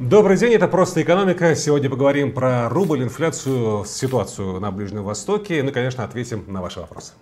Добрый день, это «Просто экономика». Сегодня поговорим про рубль, инфляцию, ситуацию на Ближнем Востоке. Ну и, конечно, ответим на ваши вопросы.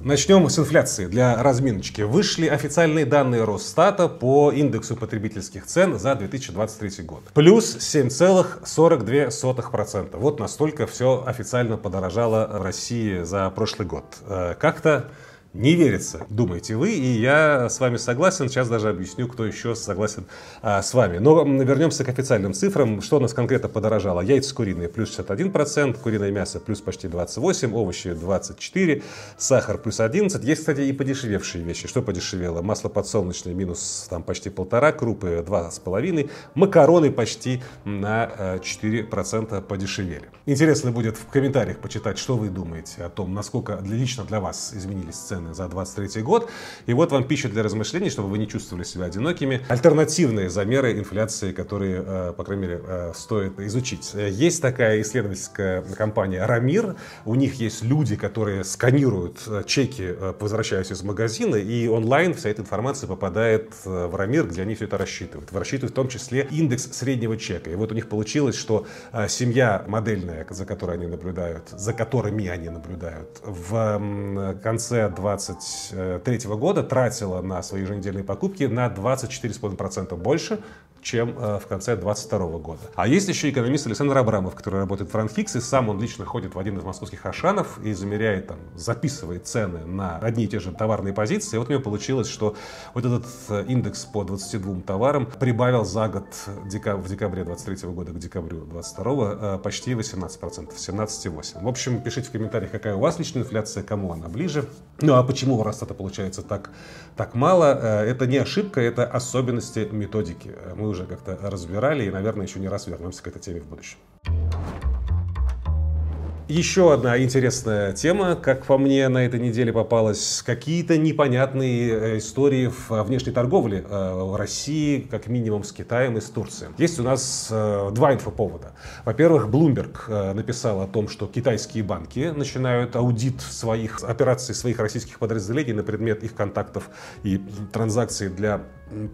Начнем с инфляции. Для разминочки. Вышли официальные данные Росстата по индексу потребительских цен за 2023 год. Плюс 7,42%. Вот настолько все официально подорожало в России за прошлый год. Э, как-то не верится, думаете вы, и я с вами согласен. Сейчас даже объясню, кто еще согласен а, с вами. Но вернемся к официальным цифрам. Что у нас конкретно подорожало? Яйца куриные плюс 61%, куриное мясо плюс почти 28%, овощи 24%, сахар плюс 11%. Есть, кстати, и подешевевшие вещи. Что подешевело? Масло подсолнечное минус там почти полтора, крупы 2,5%, макароны почти на 4% подешевели. Интересно будет в комментариях почитать, что вы думаете о том, насколько лично для вас изменились цены цены за 23 год. И вот вам пища для размышлений, чтобы вы не чувствовали себя одинокими. Альтернативные замеры инфляции, которые, э, по крайней мере, э, стоит изучить. Есть такая исследовательская компания «Рамир». У них есть люди, которые сканируют э, чеки, возвращаясь из магазина, и онлайн вся эта информация попадает в «Рамир», где они все это рассчитывают. Рассчитывают в том числе индекс среднего чека. И вот у них получилось, что семья модельная, за которой они наблюдают, за которыми они наблюдают, в конце 20 2023 года тратила на свои еженедельные покупки на 24,5% больше, чем э, в конце 2022 года. А есть еще экономист Александр Абрамов, который работает в Франкфикс, и сам он лично ходит в один из московских ашанов и замеряет, там, записывает цены на одни и те же товарные позиции. И вот у него получилось, что вот этот э, индекс по 22 товарам прибавил за год в декабре 2023 года к декабрю 2022 э, почти 18%, 17,8%. В общем, пишите в комментариях, какая у вас личная инфляция, кому она ближе. Ну а почему у Росстата получается так, так мало? Это не ошибка, это особенности методики. Мы уже как-то разбирали и, наверное, еще не раз вернемся к этой теме в будущем. Еще одна интересная тема, как по мне, на этой неделе попалась. Какие-то непонятные э, истории в внешней торговле э, в России, как минимум с Китаем и с Турцией. Есть у нас э, два инфоповода. Во-первых, Bloomberg написал о том, что китайские банки начинают аудит своих операций, своих российских подразделений на предмет их контактов и транзакций для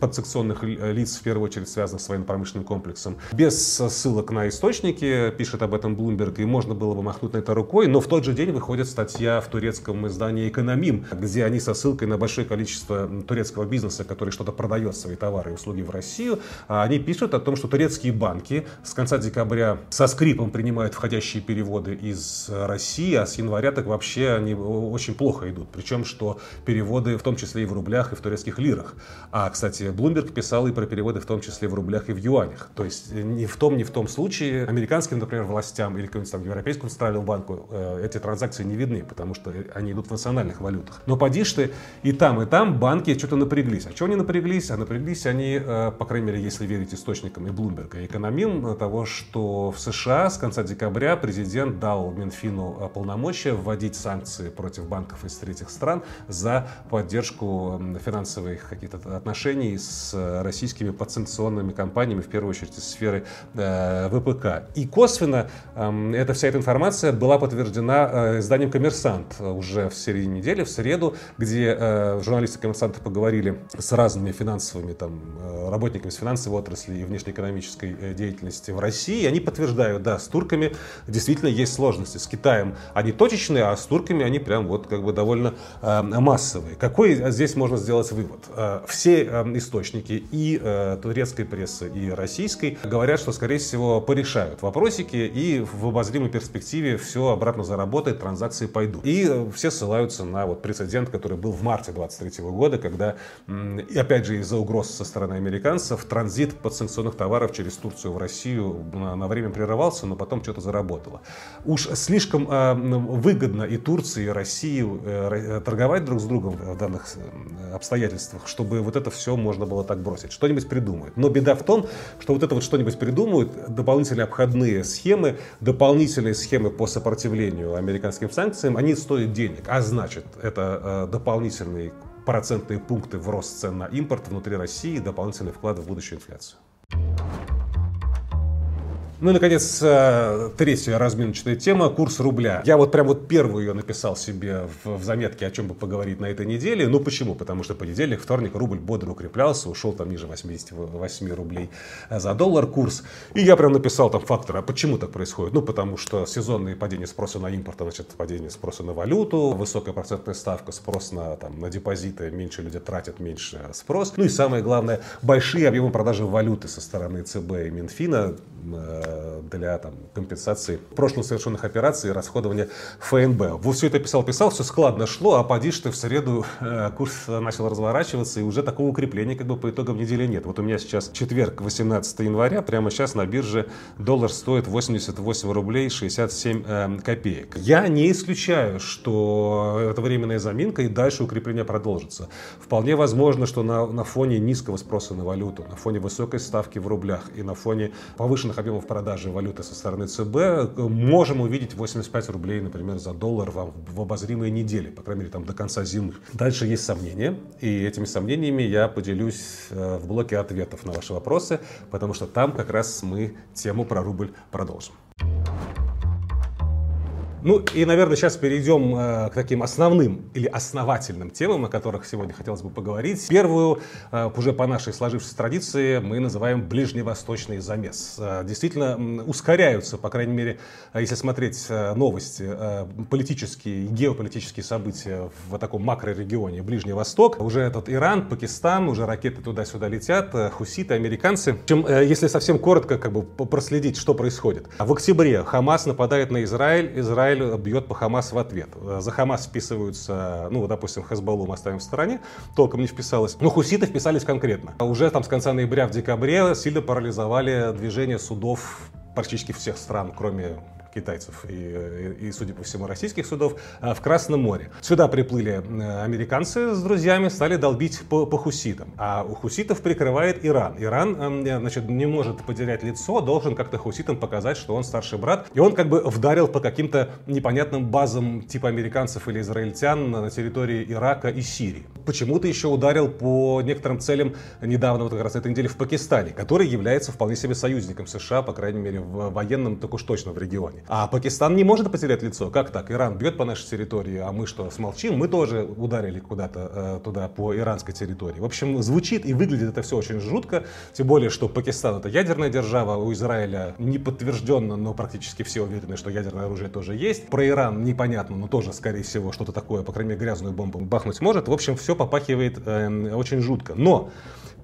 подсекционных лиц, в первую очередь связанных с военно-промышленным комплексом. Без ссылок на источники, пишет об этом Bloomberg, и можно было бы махнуть на это рукой, но в тот же день выходит статья в турецком издании «Экономим», где они со ссылкой на большое количество турецкого бизнеса, который что-то продает свои товары и услуги в Россию, а они пишут о том, что турецкие банки с конца декабря со скрипом принимают входящие переводы из России, а с января так вообще они очень плохо идут. Причем, что переводы в том числе и в рублях, и в турецких лирах. А, кстати, кстати, Bloomberg писал и про переводы в том числе в рублях и в юанях. То есть э, ни в том, ни в том случае американским, например, властям или какому-нибудь там Европейскому центральному банку э, эти транзакции не видны, потому что они идут в национальных валютах. Но поди ты, и там, и там банки что-то напряглись. А чего они напряглись? А напряглись они, э, по крайней мере, если верить источникам и Bloomberg, и экономим, того, что в США с конца декабря президент дал Минфину полномочия вводить санкции против банков из третьих стран за поддержку финансовых каких-то отношений отношений с э, российскими подсанкционными компаниями, в первую очередь из сферы э, ВПК. И косвенно э, эта вся эта информация была подтверждена э, изданием «Коммерсант» уже в середине недели, в среду, где э, журналисты «Коммерсанта» поговорили с разными финансовыми там, э, работниками с финансовой отрасли и внешнеэкономической э, деятельности в России. И они подтверждают, да, с турками действительно есть сложности. С Китаем они точечные, а с турками они прям вот как бы довольно э, массовые. Какой здесь можно сделать вывод? Все источники и э, турецкой прессы, и российской говорят, что, скорее всего, порешают вопросики и в обозримой перспективе все обратно заработает, транзакции пойдут. И э, все ссылаются на вот прецедент, который был в марте 23 года, когда, и опять же, из-за угроз со стороны американцев, транзит подсанкционных товаров через Турцию в Россию на, время прерывался, но потом что-то заработало. Уж слишком э, выгодно и Турции, и России торговать друг с другом в данных обстоятельствах, чтобы вот это все все можно было так бросить. Что-нибудь придумают. Но беда в том, что вот это вот что-нибудь придумают, дополнительные обходные схемы, дополнительные схемы по сопротивлению американским санкциям, они стоят денег. А значит, это э, дополнительные процентные пункты в рост цен на импорт внутри России, дополнительный вклад в будущую инфляцию. Ну и, наконец, э, третья разминочная тема – курс рубля. Я вот прям вот первую ее написал себе в, в заметке, о чем бы поговорить на этой неделе. Ну почему? Потому что понедельник, вторник рубль бодро укреплялся, ушел там ниже 88 рублей за доллар курс. И я прям написал там факторы, а почему так происходит? Ну потому что сезонные падения спроса на импорт, значит падение спроса на валюту, высокая процентная ставка, спрос на, там, на депозиты, меньше люди тратят, меньше спрос. Ну и самое главное, большие объемы продажи валюты со стороны ЦБ и Минфина э, для там, компенсации прошлых совершенных операций и расходования ФНБ. Вот все это писал-писал, все складно шло, а поди что в среду э, курс начал разворачиваться, и уже такого укрепления как бы по итогам недели нет. Вот у меня сейчас четверг, 18 января, прямо сейчас на бирже доллар стоит 88 рублей 67 э, копеек. Я не исключаю, что это временная заминка и дальше укрепление продолжится. Вполне возможно, что на, на фоне низкого спроса на валюту, на фоне высокой ставки в рублях и на фоне повышенных объемов продажи валюты со стороны ЦБ э, можем увидеть 85 рублей, например, за доллар в, в обозримые недели, по крайней мере, там до конца зимы. Дальше есть сомнения, и этими сомнениями я поделюсь э, в блоке ответов на ваши вопросы, потому что там как раз мы тему про рубль продолжим. Ну и, наверное, сейчас перейдем э, к таким основным или основательным темам, о которых сегодня хотелось бы поговорить. Первую, э, уже по нашей сложившейся традиции, мы называем ближневосточный замес. Э, действительно, ускоряются, по крайней мере, если смотреть новости, политические и геополитические события в таком макрорегионе Ближний Восток. Уже этот Иран, Пакистан, уже ракеты туда-сюда летят, хуситы, американцы. В общем, если совсем коротко как бы проследить, что происходит. В октябре Хамас нападает на Израиль, Израиль Израиль бьет по Хамас в ответ. За Хамас вписываются, ну, допустим, Хезболлу мы оставим в стороне, толком не вписалось. Но хуситы вписались конкретно. Уже там с конца ноября в декабре сильно парализовали движение судов практически всех стран, кроме китайцев и, и, судя по всему, российских судов а, в Красном море. Сюда приплыли э, американцы с друзьями, стали долбить по, по хуситам. А у хуситов прикрывает Иран. Иран, эм, значит, не может потерять лицо, должен как-то хуситам показать, что он старший брат. И он как бы вдарил по каким-то непонятным базам типа американцев или израильтян на территории Ирака и Сирии. Почему-то еще ударил по некоторым целям недавно, вот как раз этой неделе в Пакистане, который является вполне себе союзником США, по крайней мере, в военном, так уж точно в регионе. А Пакистан не может потерять лицо. Как так? Иран бьет по нашей территории, а мы что, смолчим? Мы тоже ударили куда-то э, туда по иранской территории. В общем, звучит и выглядит это все очень жутко. Тем более, что Пакистан это ядерная держава, у Израиля не подтвержденно, но практически все уверены, что ядерное оружие тоже есть. Про Иран непонятно, но тоже, скорее всего, что-то такое, по крайней мере, грязную бомбу бахнуть может. В общем, все попахивает э, очень жутко. Но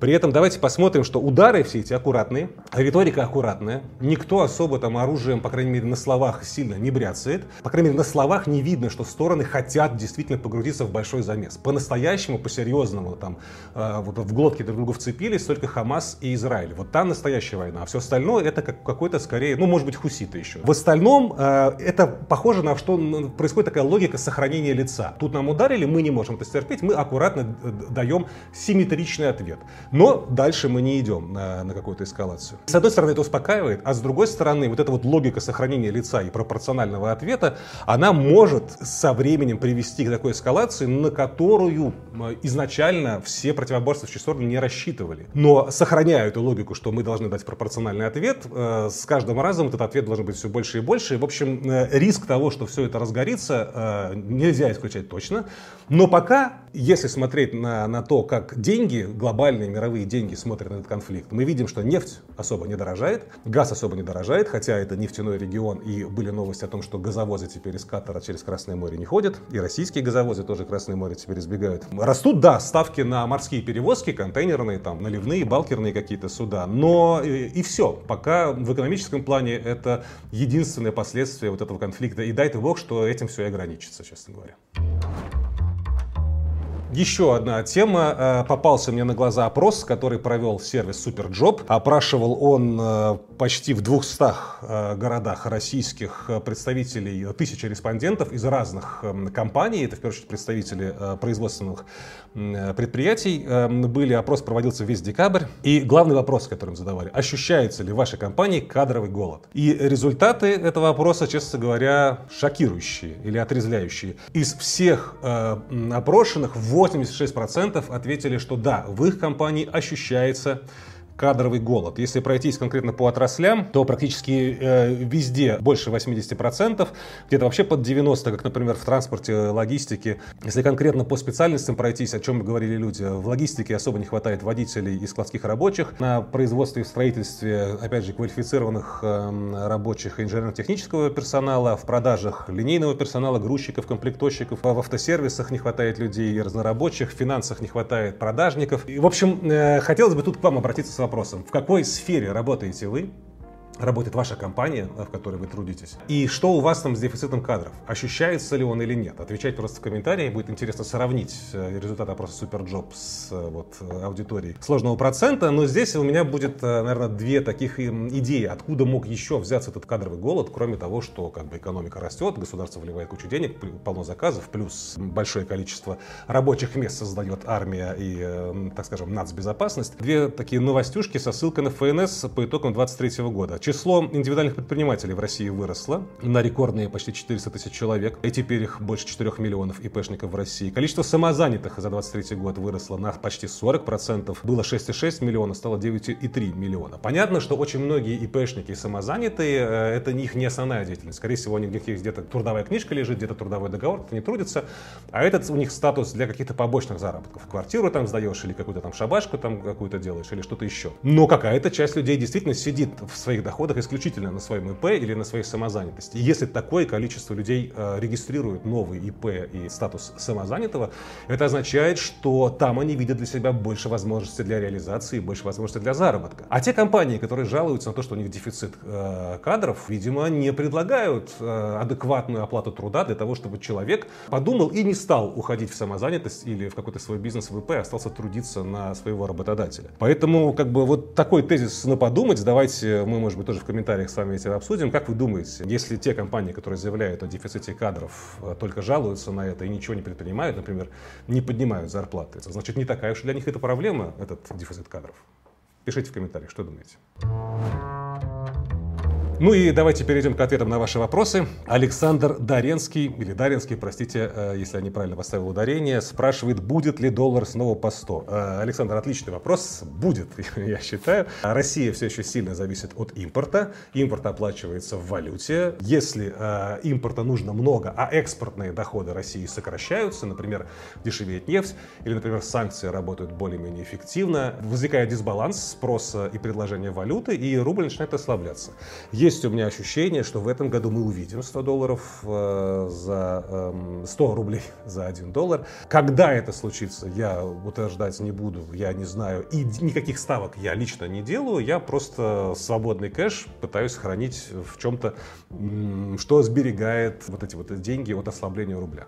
при этом давайте посмотрим, что удары все эти аккуратные, риторика аккуратная. Никто особо там оружием, по крайней мере, на словах сильно не бряцает. По крайней мере, на словах не видно, что стороны хотят действительно погрузиться в большой замес. По-настоящему, по-серьезному, там, э, вот в глотке друг друга вцепились только Хамас и Израиль. Вот там настоящая война. А все остальное это как какой-то скорее, ну, может быть, хуситы еще. В остальном э, это похоже на что происходит такая логика сохранения лица. Тут нам ударили, мы не можем это стерпеть, мы аккуратно даем симметричный ответ. Но дальше мы не идем на, на какую-то эскалацию. С одной стороны, это успокаивает, а с другой стороны, вот эта вот логика сохранения лица и пропорционального ответа, она может со временем привести к такой эскалации, на которую изначально все противоборствующие стороны не рассчитывали. Но сохраняя эту логику, что мы должны дать пропорциональный ответ, э, с каждым разом этот ответ должен быть все больше и больше. И, в общем, э, риск того, что все это разгорится, э, нельзя исключать точно. Но пока, если смотреть на, на то, как деньги глобальные, мировые деньги смотрят на этот конфликт, мы видим, что нефть особо не дорожает, газ особо не дорожает, хотя это нефтяной регион, и были новости о том, что газовозы теперь из Катара через Красное море не ходят, и российские газовозы тоже Красное море теперь избегают. Растут, да, ставки на морские перевозки, контейнерные, там, наливные, балкерные какие-то суда, но и, и все. Пока в экономическом плане это единственное последствие вот этого конфликта, и дай ты бог, что этим все и ограничится, честно говоря. Еще одна тема. Э, попался мне на глаза опрос, который провел сервис Superjob. Опрашивал он э, почти в 200 э, городах российских представителей, тысячи респондентов из разных компаний. Это, в первую очередь, представители производственных предприятий. Были, опрос проводился весь декабрь. И главный вопрос, который им задавали, ощущается ли в вашей компании кадровый голод? И результаты этого опроса, честно говоря, шокирующие или отрезвляющие. Из всех опрошенных 86% ответили, что да, в их компании ощущается кадровый голод. Если пройтись конкретно по отраслям, то практически э, везде больше 80%, где-то вообще под 90%, как, например, в транспорте, логистике. Если конкретно по специальностям пройтись, о чем говорили люди, в логистике особо не хватает водителей и складских рабочих. На производстве и строительстве, опять же, квалифицированных э, рабочих инженерно-технического персонала, в продажах линейного персонала, грузчиков, комплектовщиков, в автосервисах не хватает людей и разнорабочих, в финансах не хватает продажников. И, в общем, э, хотелось бы тут к вам обратиться с вопросом, в какой сфере работаете вы, работает ваша компания, в которой вы трудитесь, и что у вас там с дефицитом кадров. Ощущается ли он или нет? Отвечать просто в комментарии. Будет интересно сравнить э, результат опроса Superjob с э, вот, аудиторией сложного процента. Но здесь у меня будет, э, наверное, две таких идеи. Откуда мог еще взяться этот кадровый голод, кроме того, что как бы экономика растет, государство вливает кучу денег, полно заказов, плюс большое количество рабочих мест создает армия и, так скажем, нацбезопасность. Две такие новостюшки со ссылкой на ФНС по итогам 2023 года. Число индивидуальных предпринимателей в России выросло на рекордные почти 400 тысяч человек, и теперь их больше 4 миллионов ИПшников в России. Количество самозанятых за 23 год выросло на почти 40%. Было 6,6 миллиона, стало 9,3 миллиона. Понятно, что очень многие ИПшники и самозанятые, э, это их не основная деятельность. Скорее всего, у них где-то трудовая книжка лежит, где-то трудовой договор, они трудятся, а этот у них статус для каких-то побочных заработков. Квартиру там сдаешь или какую-то там шабашку там какую-то делаешь или что-то еще. Но какая-то часть людей действительно сидит в своих доходах доходах исключительно на своем ИП или на своей самозанятости. И если такое количество людей э, регистрирует новый ИП и статус самозанятого, это означает, что там они видят для себя больше возможностей для реализации, больше возможностей для заработка. А те компании, которые жалуются на то, что у них дефицит э, кадров, видимо, не предлагают э, адекватную оплату труда для того, чтобы человек подумал и не стал уходить в самозанятость или в какой-то свой бизнес в ИП, а остался трудиться на своего работодателя. Поэтому, как бы, вот такой тезис на подумать. Давайте мы, может быть, тоже в комментариях с вами это обсудим. Как вы думаете, если те компании, которые заявляют о дефиците кадров, э, только жалуются на это и ничего не предпринимают, например, не поднимают зарплаты, значит, не такая уж для них это проблема, этот дефицит кадров? Пишите в комментариях, что думаете. Ну и давайте перейдем к ответам на ваши вопросы. Александр Даренский, или Даренский, простите, э, если я неправильно поставил ударение, спрашивает, будет ли доллар снова по 100. Э, Александр, отличный вопрос. Будет, я считаю. Россия все еще сильно зависит от импорта. Импорт оплачивается в валюте. Если э, импорта нужно много, а экспортные доходы России сокращаются, например, дешевеет нефть, или, например, санкции работают более-менее эффективно, возникает дисбаланс спроса и предложения валюты, и рубль начинает ослабляться есть у меня ощущение, что в этом году мы увидим 100 долларов э, за э, 100 рублей за 1 доллар. Когда это случится, я утверждать не буду, я не знаю. И никаких ставок я лично не делаю, я просто свободный кэш пытаюсь хранить в чем-то, что сберегает вот эти вот деньги от ослабления рубля.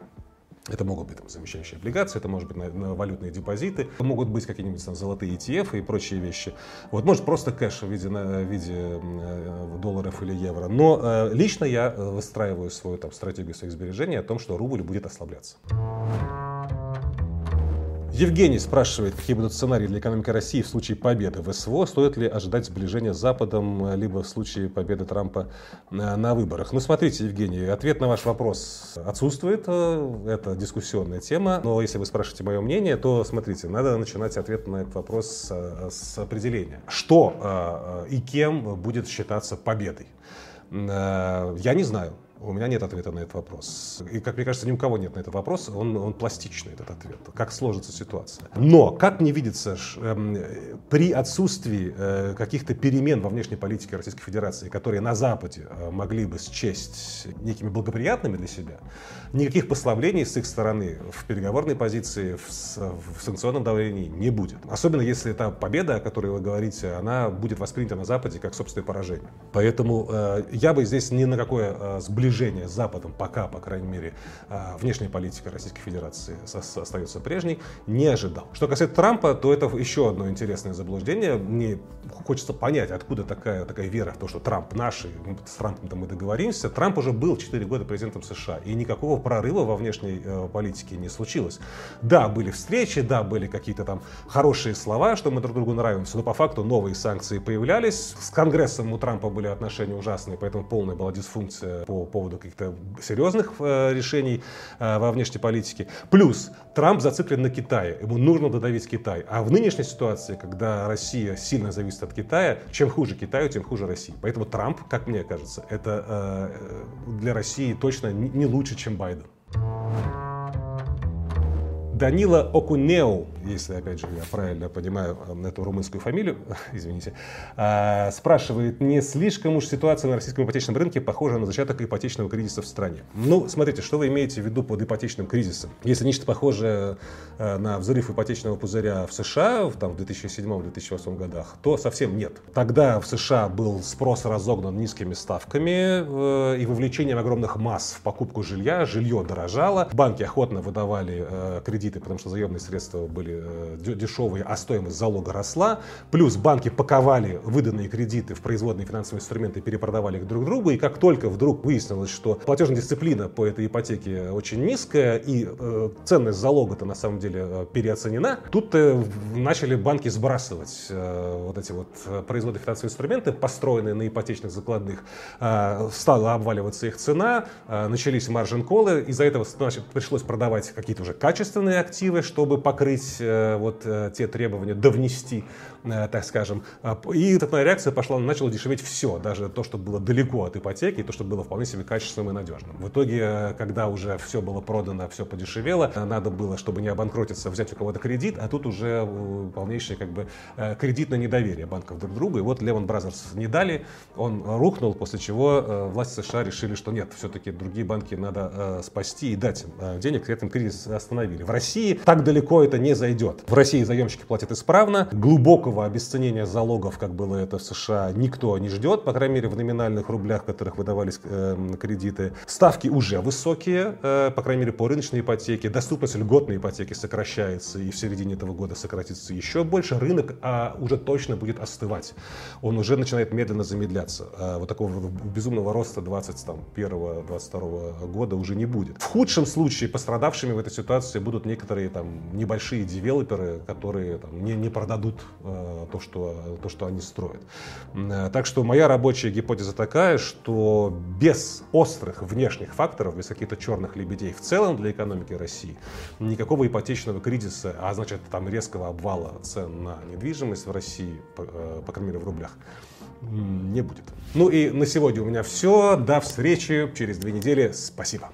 Это могут быть там, замещающие облигации, это может быть на, на валютные депозиты, могут быть какие-нибудь там золотые ETF и прочие вещи. Вот может просто кэш в виде, на, в виде э, долларов или евро. Но э, лично я э, выстраиваю свою там, стратегию своих сбережений о том, что рубль будет ослабляться. Евгений спрашивает, какие будут сценарии для экономики России в случае победы в СВО. Стоит ли ожидать сближения с Западом, либо в случае победы Трампа э, на выборах? Ну, смотрите, Евгений, ответ на ваш вопрос отсутствует. Э, это дискуссионная тема. Но если вы спрашиваете мое мнение, то, смотрите, надо начинать ответ на этот вопрос с определения. Что э, и кем будет считаться победой? Я не знаю. У меня нет ответа на этот вопрос. И, как мне кажется, ни у кого нет на этот вопрос. Он, он пластичный, этот ответ. Как сложится ситуация. Но, как мне видится, э, при отсутствии э, каких-то перемен во внешней политике Российской Федерации, которые на Западе э, могли бы счесть некими благоприятными для себя, никаких послаблений с их стороны в переговорной позиции, в, в санкционном давлении не будет. Особенно если эта победа, о которой вы говорите, она будет воспринята на Западе как собственное поражение. Поэтому э, я бы здесь ни на какое сближение сближения с Западом, пока, по крайней мере, а, внешняя политика Российской Федерации остается прежней, не ожидал. Что касается Трампа, то это еще одно интересное заблуждение. Мне хочется понять, откуда такая, такая вера в то, что Трамп наш, и с Трампом мы договоримся. Трамп уже был 4 года президентом США, и никакого прорыва во внешней э, политике не случилось. Да, были встречи, да, были какие-то там хорошие слова, что мы друг другу нравимся, но по факту новые санкции появлялись. С Конгрессом у Трампа были отношения ужасные, поэтому полная была дисфункция по, по поводу каких-то серьезных э, решений э, во внешней политике. Плюс Трамп зациклен на Китае, ему нужно додавить Китай. А в нынешней ситуации, когда Россия сильно зависит от Китая, чем хуже Китаю, тем хуже России. Поэтому Трамп, как мне кажется, это для России точно не лучше, чем Байден. Данила Окунеу, если, опять же, я правильно понимаю э, эту румынскую фамилию, извините, а, спрашивает, не слишком уж ситуация на российском ипотечном рынке похожа на зачаток ипотечного кризиса в стране? Ну, смотрите, что вы имеете в виду под ипотечным кризисом? Если нечто похожее э, на взрыв ипотечного пузыря в США в, там, в 2007-2008 годах, то совсем нет. Тогда в США был спрос разогнан низкими ставками э, и вовлечением огромных масс в покупку жилья, жилье дорожало, банки охотно выдавали э, кредиты потому что заемные средства были э, дешевые, а стоимость залога росла. Плюс банки паковали выданные кредиты в производные финансовые инструменты и перепродавали их друг другу. И как только вдруг выяснилось, что платежная дисциплина по этой ипотеке очень низкая и э, ценность залога-то на самом деле э, переоценена, тут э, начали банки сбрасывать э, вот эти вот производные финансовые инструменты, построенные на ипотечных закладных. Э, стала обваливаться их цена, э, начались маржин-колы, из-за этого значит, пришлось продавать какие-то уже качественные активы, чтобы покрыть э, вот э, те требования, довнести, э, так скажем. А, и такая реакция пошла, начало дешеветь все, даже то, что было далеко от ипотеки, то, что было вполне себе качественным и надежным. В итоге, когда уже все было продано, все подешевело, надо было, чтобы не обанкротиться, взять у кого-то кредит, а тут уже полнейшее как бы кредитное недоверие банков друг к другу. И вот Lehman Brothers не дали, он рухнул, после чего власти США решили, что нет, все-таки другие банки надо спасти и дать им денег, и этом кризис остановили. В России России так далеко это не зайдет. В России заемщики платят исправно, глубокого обесценения залогов, как было это в США, никто не ждет, по крайней мере в номинальных рублях, в которых выдавались э, кредиты. Ставки уже высокие, э, по крайней мере по рыночной ипотеке, доступность льготной ипотеки сокращается и в середине этого года сократится еще больше. Рынок а, уже точно будет остывать. Он уже начинает медленно замедляться. А, вот такого безумного роста 2021-2022 года уже не будет. В худшем случае пострадавшими в этой ситуации будут некоторые там небольшие девелоперы, которые там, не, не продадут э, то, что, то, что они строят. Э, так что моя рабочая гипотеза такая, что без острых внешних факторов, без каких-то черных лебедей в целом для экономики России, никакого ипотечного кризиса, а значит там резкого обвала цен на недвижимость в России, по, э, по крайней мере в рублях, не будет. Ну и на сегодня у меня все. До встречи через две недели. Спасибо.